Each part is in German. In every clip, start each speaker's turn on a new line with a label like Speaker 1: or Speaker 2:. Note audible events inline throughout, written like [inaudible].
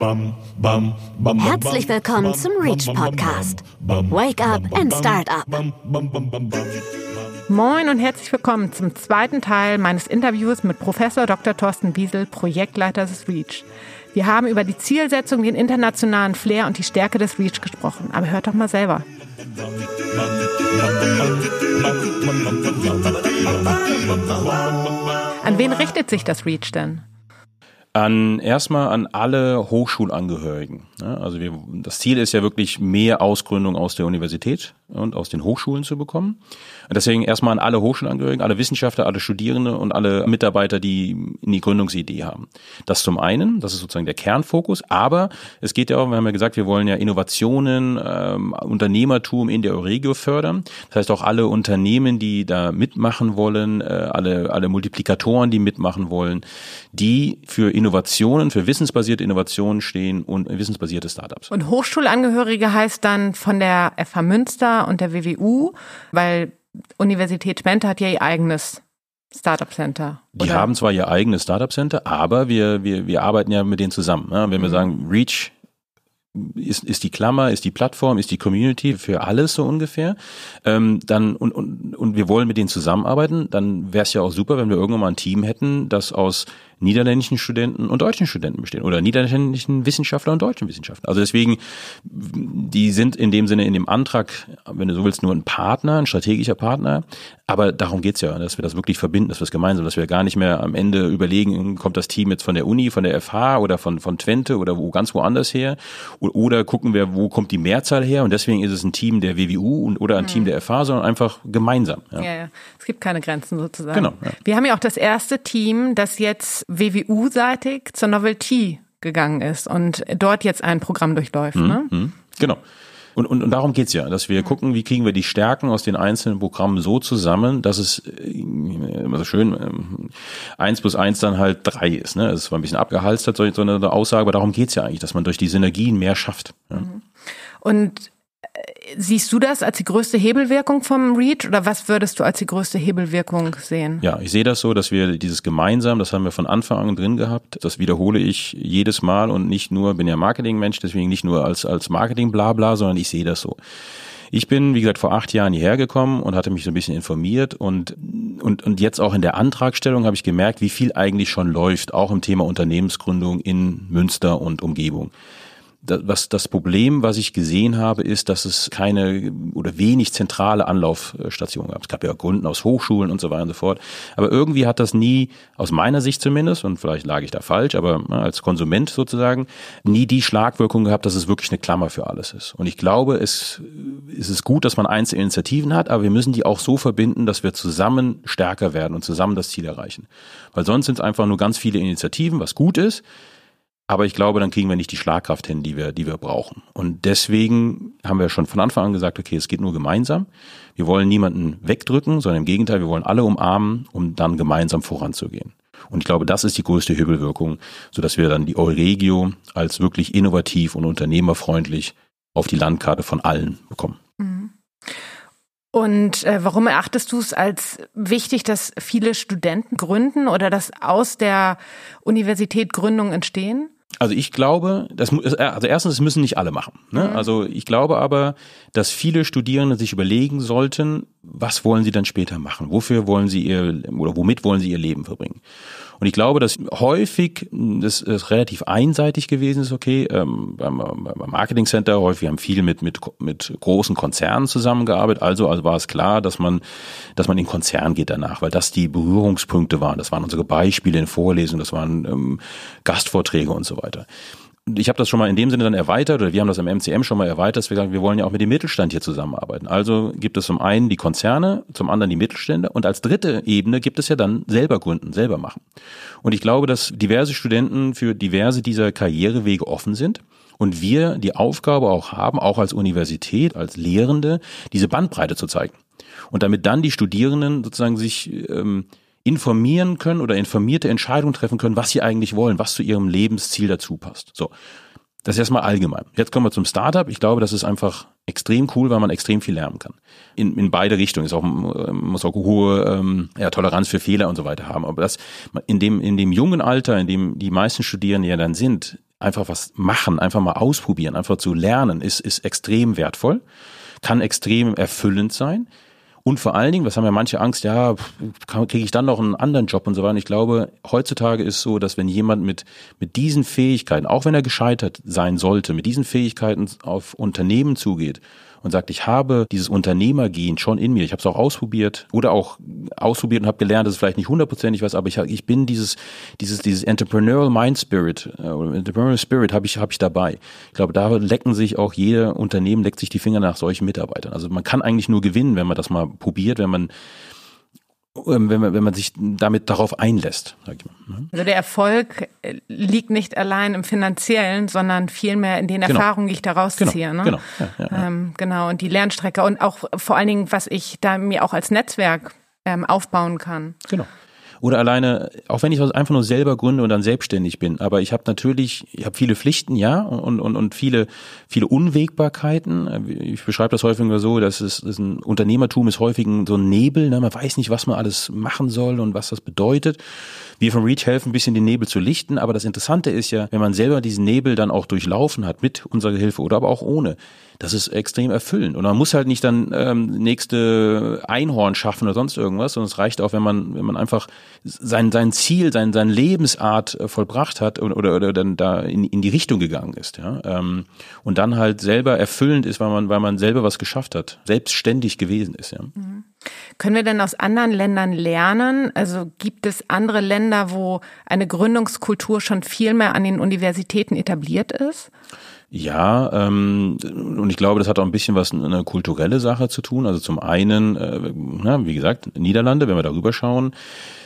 Speaker 1: Herzlich willkommen zum Reach Podcast. Wake up and start up.
Speaker 2: Moin und herzlich willkommen zum zweiten Teil meines Interviews mit Professor Dr. Thorsten Biesel, Projektleiter des Reach. Wir haben über die Zielsetzung, den internationalen Flair und die Stärke des Reach gesprochen. Aber hört doch mal selber. An wen richtet sich das Reach denn?
Speaker 3: An erstmal an alle Hochschulangehörigen. Also wir, das Ziel ist ja wirklich mehr Ausgründung aus der Universität und aus den Hochschulen zu bekommen. Und deswegen erstmal an alle Hochschulangehörigen, alle Wissenschaftler, alle Studierende und alle Mitarbeiter, die die Gründungsidee haben. Das zum einen, das ist sozusagen der Kernfokus, aber es geht ja auch, wir haben ja gesagt, wir wollen ja Innovationen, ähm, Unternehmertum in der Euregio fördern. Das heißt auch alle Unternehmen, die da mitmachen wollen, äh, alle, alle Multiplikatoren, die mitmachen wollen, die für Innovationen, für wissensbasierte Innovationen stehen und wissensbasierte Startups.
Speaker 2: Und Hochschulangehörige heißt dann von der FH Münster und der WWU, weil Universität Twente hat ja ihr eigenes Startup Center.
Speaker 3: Die oder? haben zwar ihr eigenes Startup Center, aber wir, wir, wir arbeiten ja mit denen zusammen. Ne? Wenn wir mhm. sagen, Reach ist, ist die Klammer, ist die Plattform, ist die Community für alles so ungefähr, ähm, dann und, und, und wir wollen mit denen zusammenarbeiten, dann wäre es ja auch super, wenn wir irgendwann mal ein Team hätten, das aus niederländischen Studenten und deutschen Studenten bestehen oder niederländischen Wissenschaftler und deutschen Wissenschaftler. Also deswegen, die sind in dem Sinne in dem Antrag, wenn du so willst, nur ein Partner, ein strategischer Partner. Aber darum geht's ja, dass wir das wirklich verbinden, dass wir es gemeinsam, dass wir gar nicht mehr am Ende überlegen, kommt das Team jetzt von der Uni, von der FH oder von, von Twente oder wo ganz woanders her oder gucken wir, wo kommt die Mehrzahl her und deswegen ist es ein Team der WWU und, oder ein mhm. Team der FH, sondern einfach gemeinsam.
Speaker 2: Ja. ja, ja. Es gibt keine Grenzen sozusagen. Genau. Ja. Wir haben ja auch das erste Team, das jetzt WWU-seitig zur Novelty gegangen ist und dort jetzt ein Programm durchläuft. Mhm, ne?
Speaker 3: Mhm. Genau. Und, und, und darum geht's ja, dass wir gucken, wie kriegen wir die Stärken aus den einzelnen Programmen so zusammen, dass es äh, immer so schön ähm, eins plus eins dann halt drei ist. Ne? Das war ein bisschen abgehalstert, so eine Aussage, aber darum geht's ja eigentlich, dass man durch die Synergien mehr schafft. Ja? Mhm.
Speaker 2: Und Siehst du das als die größte Hebelwirkung vom REACH oder was würdest du als die größte Hebelwirkung sehen?
Speaker 3: Ja, ich sehe das so, dass wir dieses gemeinsam, das haben wir von Anfang an drin gehabt. Das wiederhole ich jedes Mal und nicht nur, bin ja Marketingmensch, deswegen nicht nur als, als Marketing blabla, sondern ich sehe das so. Ich bin, wie gesagt, vor acht Jahren hierher gekommen und hatte mich so ein bisschen informiert und, und, und jetzt auch in der Antragstellung habe ich gemerkt, wie viel eigentlich schon läuft, auch im Thema Unternehmensgründung in Münster und Umgebung was das Problem, was ich gesehen habe, ist, dass es keine oder wenig zentrale Anlaufstationen gab. Es gab ja Gründen aus Hochschulen und so weiter und so fort. Aber irgendwie hat das nie, aus meiner Sicht zumindest, und vielleicht lag ich da falsch, aber ne, als Konsument sozusagen, nie die Schlagwirkung gehabt, dass es wirklich eine Klammer für alles ist. Und ich glaube, es, es ist gut, dass man einzelne Initiativen hat, aber wir müssen die auch so verbinden, dass wir zusammen stärker werden und zusammen das Ziel erreichen. Weil sonst sind es einfach nur ganz viele Initiativen, was gut ist. Aber ich glaube, dann kriegen wir nicht die Schlagkraft hin, die wir, die wir brauchen. Und deswegen haben wir schon von Anfang an gesagt, okay, es geht nur gemeinsam. Wir wollen niemanden wegdrücken, sondern im Gegenteil, wir wollen alle umarmen, um dann gemeinsam voranzugehen. Und ich glaube, das ist die größte Hebelwirkung, sodass wir dann die Euregio als wirklich innovativ und unternehmerfreundlich auf die Landkarte von allen bekommen. Mhm.
Speaker 2: Und äh, warum erachtest du es als wichtig, dass viele Studenten gründen oder dass aus der Universität Gründungen entstehen?
Speaker 3: Also ich glaube, das also erstens, das müssen nicht alle machen. Ne? Mhm. Also ich glaube aber, dass viele Studierende sich überlegen sollten, was wollen sie dann später machen? Wofür wollen sie ihr oder womit wollen sie ihr Leben verbringen? Und ich glaube, dass häufig das ist relativ einseitig gewesen ist, okay, ähm, beim, beim Marketing Center häufig haben viel mit, mit, mit großen Konzernen zusammengearbeitet, also, also war es klar, dass man, dass man in Konzern geht danach, weil das die Berührungspunkte waren. Das waren unsere Beispiele in Vorlesungen, das waren ähm, Gastvorträge und so weiter ich habe das schon mal in dem Sinne dann erweitert, oder wir haben das im MCM schon mal erweitert, dass wir sagen, wir wollen ja auch mit dem Mittelstand hier zusammenarbeiten. Also gibt es zum einen die Konzerne, zum anderen die Mittelstände und als dritte Ebene gibt es ja dann selber gründen, selber machen. Und ich glaube, dass diverse Studenten für diverse dieser Karrierewege offen sind und wir die Aufgabe auch haben, auch als Universität, als Lehrende, diese Bandbreite zu zeigen. Und damit dann die Studierenden sozusagen sich ähm, informieren können oder informierte Entscheidungen treffen können, was sie eigentlich wollen, was zu ihrem Lebensziel dazu passt. So. Das ist erstmal allgemein. Jetzt kommen wir zum Startup. Ich glaube, das ist einfach extrem cool, weil man extrem viel lernen kann. In, in beide Richtungen. Ist auch, muss auch hohe ähm, ja, Toleranz für Fehler und so weiter haben. Aber das in dem, in dem jungen Alter, in dem die meisten Studierenden ja dann sind, einfach was machen, einfach mal ausprobieren, einfach zu lernen, ist, ist extrem wertvoll, kann extrem erfüllend sein. Und vor allen Dingen, was haben ja manche Angst, ja, kriege ich dann noch einen anderen Job und so weiter. Ich glaube, heutzutage ist so, dass wenn jemand mit, mit diesen Fähigkeiten, auch wenn er gescheitert sein sollte, mit diesen Fähigkeiten auf Unternehmen zugeht und sagt, ich habe dieses Unternehmergehen schon in mir, ich habe es auch ausprobiert oder auch ausprobiert und habe gelernt, dass es vielleicht nicht hundertprozentig was, aber ich, ich bin dieses, dieses, dieses Entrepreneurial Mind Spirit, äh, Entrepreneurial Spirit habe ich, hab ich dabei. Ich glaube, da lecken sich auch jeder Unternehmen, leckt sich die Finger nach solchen Mitarbeitern. Also man kann eigentlich nur gewinnen, wenn man das mal probiert, wenn man wenn man, wenn man sich damit darauf einlässt. Sag ich
Speaker 2: mal. Ne? Also der Erfolg äh, liegt nicht allein im finanziellen, sondern vielmehr in den genau. Erfahrungen, die ich daraus
Speaker 3: genau.
Speaker 2: ziehe.
Speaker 3: Ne? Genau. Ja, ja,
Speaker 2: ja. Ähm, genau. Und die Lernstrecke und auch vor allen Dingen, was ich da mir auch als Netzwerk ähm, aufbauen kann.
Speaker 3: Genau. Oder alleine, auch wenn ich das einfach nur selber gründe und dann selbstständig bin, aber ich habe natürlich, ich habe viele Pflichten, ja, und, und, und viele, viele Unwägbarkeiten. Ich beschreibe das häufig nur so, dass es, dass ein Unternehmertum ist häufig so ein Nebel, ne? man weiß nicht, was man alles machen soll und was das bedeutet. Wir vom Reach helfen, ein bisschen den Nebel zu lichten, aber das Interessante ist ja, wenn man selber diesen Nebel dann auch durchlaufen hat, mit unserer Hilfe oder aber auch ohne, das ist extrem erfüllend. Und man muss halt nicht dann ähm, nächste Einhorn schaffen oder sonst irgendwas, sondern es reicht auch, wenn man, wenn man einfach sein, sein Ziel, sein, sein Lebensart äh, vollbracht hat oder, oder, oder dann da in, in die Richtung gegangen ist. Ja? Ähm, und dann halt selber erfüllend ist, weil man, weil man selber was geschafft hat, selbstständig gewesen ist. Ja? Mhm.
Speaker 2: Können wir denn aus anderen Ländern lernen? Also gibt es andere Länder, wo eine Gründungskultur schon viel mehr an den Universitäten etabliert ist?
Speaker 3: Ja, ähm, und ich glaube, das hat auch ein bisschen was eine kulturelle Sache zu tun. Also zum einen, äh, na, wie gesagt, Niederlande, wenn wir darüber schauen,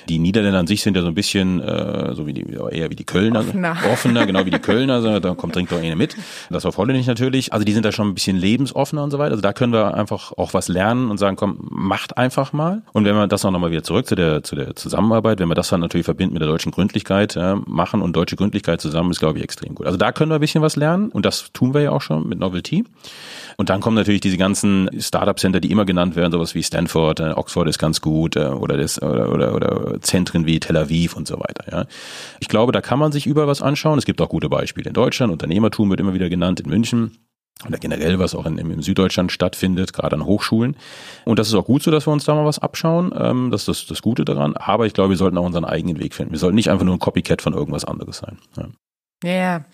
Speaker 3: die Niederländer an sich sind ja so ein bisschen äh, so wie die eher wie die Kölner, offener, [laughs] offener genau wie die Kölner, so, da kommt trinkt doch eine mit. Das war Holländisch natürlich. Also die sind da schon ein bisschen lebensoffener und so weiter. Also da können wir einfach auch was lernen und sagen, komm, macht einfach mal. Und wenn wir das auch nochmal wieder zurück zu der zu der Zusammenarbeit, wenn wir das dann natürlich verbinden mit der deutschen Gründlichkeit, äh, machen und deutsche Gründlichkeit zusammen, ist glaube ich extrem gut. Also da können wir ein bisschen was lernen und das tun wir ja auch schon mit Novelty. Und dann kommen natürlich diese ganzen Startup-Center, die immer genannt werden, sowas wie Stanford, äh, Oxford ist ganz gut äh, oder, das, oder, oder, oder Zentren wie Tel Aviv und so weiter. Ja. Ich glaube, da kann man sich überall was anschauen. Es gibt auch gute Beispiele in Deutschland. Unternehmertum wird immer wieder genannt in München oder generell, was auch in, im Süddeutschland stattfindet, gerade an Hochschulen. Und das ist auch gut so, dass wir uns da mal was abschauen. Ähm, das ist das, das Gute daran. Aber ich glaube, wir sollten auch unseren eigenen Weg finden. Wir sollten nicht einfach nur ein Copycat von irgendwas anderes sein.
Speaker 2: Ja. Ja,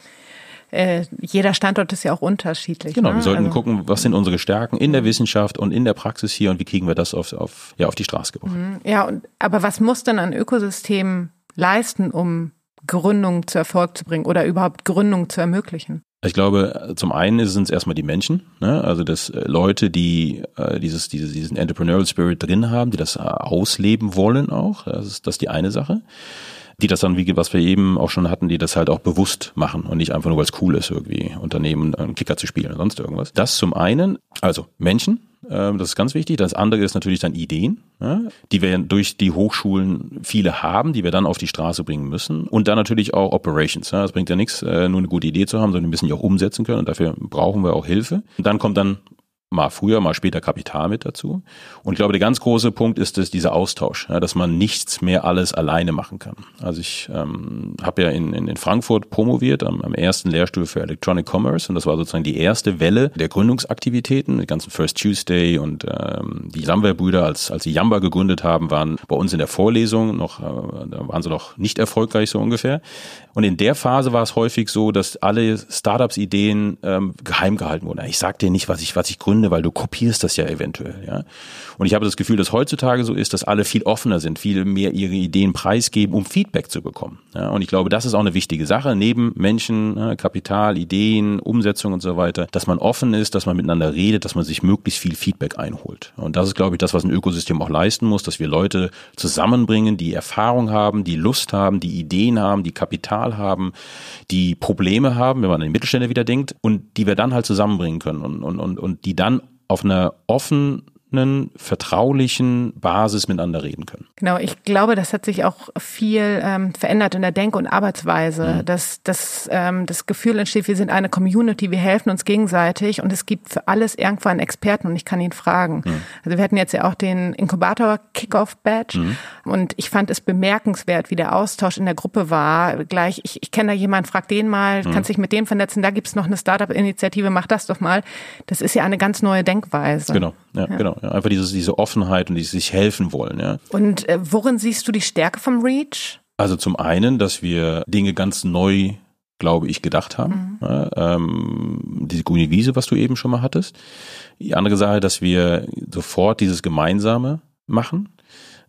Speaker 2: äh, jeder Standort ist ja auch unterschiedlich.
Speaker 3: Genau,
Speaker 2: ne?
Speaker 3: wir sollten also, gucken, was sind unsere Stärken in der Wissenschaft und in der Praxis hier und wie kriegen wir das auf, auf, ja, auf die Straße gebracht. Mhm.
Speaker 2: Ja, und, aber was muss denn ein Ökosystem leisten, um Gründung zu Erfolg zu bringen oder überhaupt Gründung zu ermöglichen?
Speaker 3: Ich glaube, zum einen sind es erstmal die Menschen, ne? also dass äh, Leute, die äh, dieses, dieses, diesen Entrepreneurial Spirit drin haben, die das äh, ausleben wollen auch. Das ist, das ist die eine Sache die das dann, wie was wir eben auch schon hatten, die das halt auch bewusst machen und nicht einfach nur, weil es cool ist, irgendwie Unternehmen einen Kicker zu spielen oder sonst irgendwas. Das zum einen, also Menschen, ähm, das ist ganz wichtig. Das andere ist natürlich dann Ideen, die wir durch die Hochschulen viele haben, die wir dann auf die Straße bringen müssen. Und dann natürlich auch Operations. Es bringt ja nichts, äh, nur eine gute Idee zu haben, sondern wir müssen die auch umsetzen können. Und dafür brauchen wir auch Hilfe. Und dann kommt dann mal früher, mal später Kapital mit dazu. Und ich glaube, der ganz große Punkt ist es, dieser Austausch, ja, dass man nichts mehr alles alleine machen kann. Also ich ähm, habe ja in, in, in Frankfurt promoviert am, am ersten Lehrstuhl für Electronic Commerce und das war sozusagen die erste Welle der Gründungsaktivitäten. Die ganzen First Tuesday und ähm, die Samwer-Brüder, als, als sie Yamba gegründet haben, waren bei uns in der Vorlesung noch, äh, da waren sie noch nicht erfolgreich so ungefähr. Und in der Phase war es häufig so, dass alle Startups-Ideen ähm, geheim gehalten wurden. Ich sag dir nicht, was ich, was ich gründe, weil du kopierst das ja eventuell. Ja? Und ich habe das Gefühl, dass heutzutage so ist, dass alle viel offener sind, viel mehr ihre Ideen preisgeben, um Feedback zu bekommen. Ja? Und ich glaube, das ist auch eine wichtige Sache, neben Menschen, ja, Kapital, Ideen, Umsetzung und so weiter, dass man offen ist, dass man miteinander redet, dass man sich möglichst viel Feedback einholt. Und das ist, glaube ich, das, was ein Ökosystem auch leisten muss, dass wir Leute zusammenbringen, die Erfahrung haben, die Lust haben, die Ideen haben, die Kapital haben, die Probleme haben, wenn man an den Mittelständler wieder denkt, und die wir dann halt zusammenbringen können und, und, und, und die dann auf einer offen offenen, vertraulichen Basis miteinander reden können.
Speaker 2: Genau, ich glaube, das hat sich auch viel ähm, verändert in der Denk- und Arbeitsweise, mhm. dass, dass ähm, das Gefühl entsteht, wir sind eine Community, wir helfen uns gegenseitig und es gibt für alles irgendwo einen Experten und ich kann ihn fragen. Mhm. Also wir hatten jetzt ja auch den Inkubator Kickoff Badge mhm. und ich fand es bemerkenswert, wie der Austausch in der Gruppe war. Gleich, ich, ich kenne da jemanden, frag den mal, mhm. kannst dich mit dem vernetzen, da gibt's noch eine Startup-Initiative, mach das doch mal. Das ist ja eine ganz neue Denkweise.
Speaker 3: Genau, ja, ja. genau. Ja, einfach dieses, diese Offenheit und dieses sich helfen wollen. Ja.
Speaker 2: Und äh, worin siehst du die Stärke vom Reach?
Speaker 3: Also zum einen, dass wir Dinge ganz neu glaube ich, gedacht haben. Mhm. Ja, ähm, diese grüne Wiese, was du eben schon mal hattest. Die andere Sache, dass wir sofort dieses Gemeinsame machen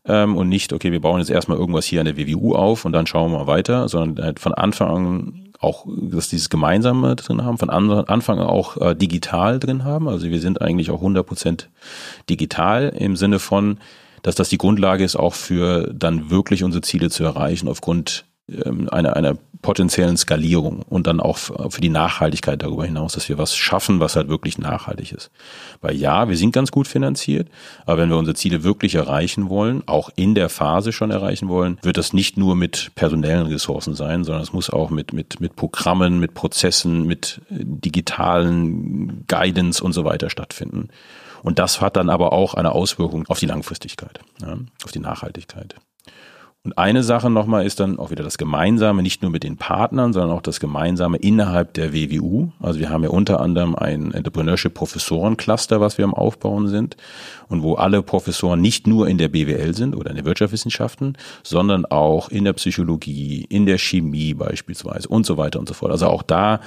Speaker 3: ähm, und nicht, okay, wir bauen jetzt erstmal irgendwas hier an der WWU auf und dann schauen wir mal weiter, sondern halt von Anfang an auch, dass dieses Gemeinsame drin haben, von Anfang an auch äh, digital drin haben. Also wir sind eigentlich auch 100% digital im Sinne von, dass das die Grundlage ist, auch für dann wirklich unsere Ziele zu erreichen aufgrund ähm, einer, einer potenziellen Skalierung und dann auch für die Nachhaltigkeit darüber hinaus, dass wir was schaffen, was halt wirklich nachhaltig ist. Weil ja, wir sind ganz gut finanziert, aber wenn wir unsere Ziele wirklich erreichen wollen, auch in der Phase schon erreichen wollen, wird das nicht nur mit personellen Ressourcen sein, sondern es muss auch mit, mit, mit Programmen, mit Prozessen, mit digitalen Guidance und so weiter stattfinden. Und das hat dann aber auch eine Auswirkung auf die Langfristigkeit, ja, auf die Nachhaltigkeit. Und eine Sache nochmal ist dann auch wieder das Gemeinsame, nicht nur mit den Partnern, sondern auch das Gemeinsame innerhalb der WWU. Also wir haben ja unter anderem ein Entrepreneurship-Professoren-Cluster, was wir am Aufbauen sind und wo alle Professoren nicht nur in der BWL sind oder in den Wirtschaftswissenschaften, sondern auch in der Psychologie, in der Chemie beispielsweise und so weiter und so fort. Also auch da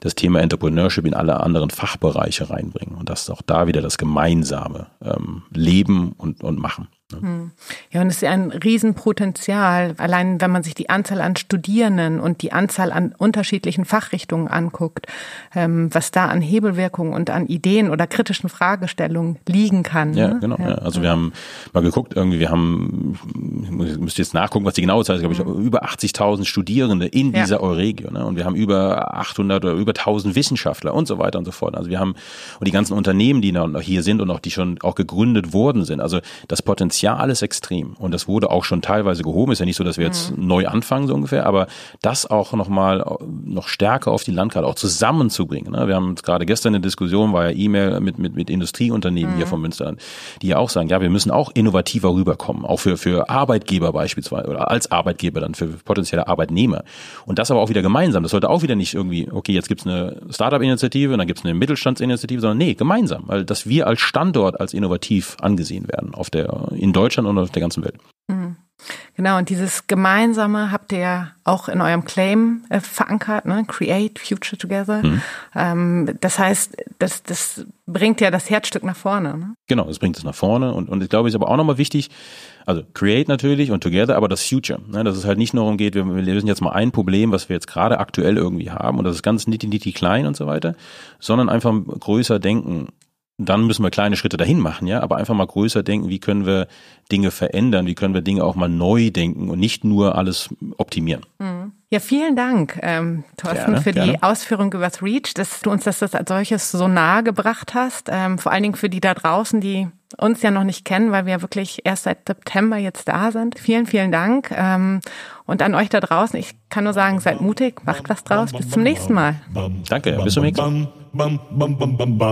Speaker 3: das Thema Entrepreneurship in alle anderen Fachbereiche reinbringen und das auch da wieder das Gemeinsame ähm, leben und, und machen.
Speaker 2: Hm. Ja, und es ist ja ein Riesenpotenzial, allein wenn man sich die Anzahl an Studierenden und die Anzahl an unterschiedlichen Fachrichtungen anguckt, ähm, was da an Hebelwirkungen und an Ideen oder kritischen Fragestellungen liegen kann.
Speaker 3: Ja, ne? genau. Ja. Also wir haben mal geguckt, irgendwie, wir haben, ich müsste jetzt nachgucken, was die genaue Zahl ist, glaube ich, mhm. über 80.000 Studierende in ja. dieser Euregio. Ne? Und wir haben über 800 oder über 1000 Wissenschaftler und so weiter und so fort. Also wir haben, und die ganzen Unternehmen, die noch hier sind und auch die schon auch gegründet worden sind. Also das Potenzial Potenzial ist extrem und das wurde auch schon teilweise gehoben. Ist ja nicht so, dass wir jetzt mhm. neu anfangen so ungefähr, aber das auch noch mal noch stärker auf die Landkarte auch zusammenzubringen. Ne? Wir haben gerade gestern eine Diskussion, war ja E-Mail mit mit mit Industrieunternehmen mhm. hier von Münster, die ja auch sagen, ja, wir müssen auch innovativer rüberkommen, auch für für Arbeitgeber beispielsweise oder als Arbeitgeber dann für potenzielle Arbeitnehmer und das aber auch wieder gemeinsam. Das sollte auch wieder nicht irgendwie, okay, jetzt gibt's eine Startup-Initiative und dann gibt's eine Mittelstandsinitiative, sondern nee, gemeinsam, weil dass wir als Standort als innovativ angesehen werden auf der in Deutschland und auf der ganzen Welt. Mhm.
Speaker 2: Genau, und dieses Gemeinsame habt ihr auch in eurem Claim äh, verankert, ne? Create Future Together. Mhm. Ähm, das heißt, das, das bringt ja das Herzstück nach vorne. Ne?
Speaker 3: Genau, das bringt es nach vorne. Und, und ich glaube, es ist aber auch nochmal wichtig, also Create natürlich und Together, aber das Future. Ne? Dass es halt nicht nur darum geht, wir, wir lösen jetzt mal ein Problem, was wir jetzt gerade aktuell irgendwie haben und das ist ganz nitty nitty klein und so weiter, sondern einfach größer denken dann müssen wir kleine Schritte dahin machen, ja, aber einfach mal größer denken, wie können wir Dinge verändern, wie können wir Dinge auch mal neu denken und nicht nur alles optimieren.
Speaker 2: Mhm. Ja, vielen Dank, ähm, Thorsten, gerne, für gerne. die Ausführung über das Reach, dass du uns das, das als solches so nahe gebracht hast. Ähm, vor allen Dingen für die da draußen, die uns ja noch nicht kennen, weil wir wirklich erst seit September jetzt da sind. Vielen, vielen Dank. Ähm, und an euch da draußen, ich kann nur sagen, seid mutig, macht was draus. Bis zum nächsten Mal.
Speaker 3: Danke, bis zum nächsten
Speaker 1: Mal.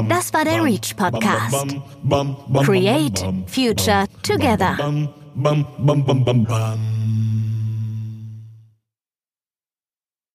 Speaker 1: Das war der Reach Podcast. Create Future Together.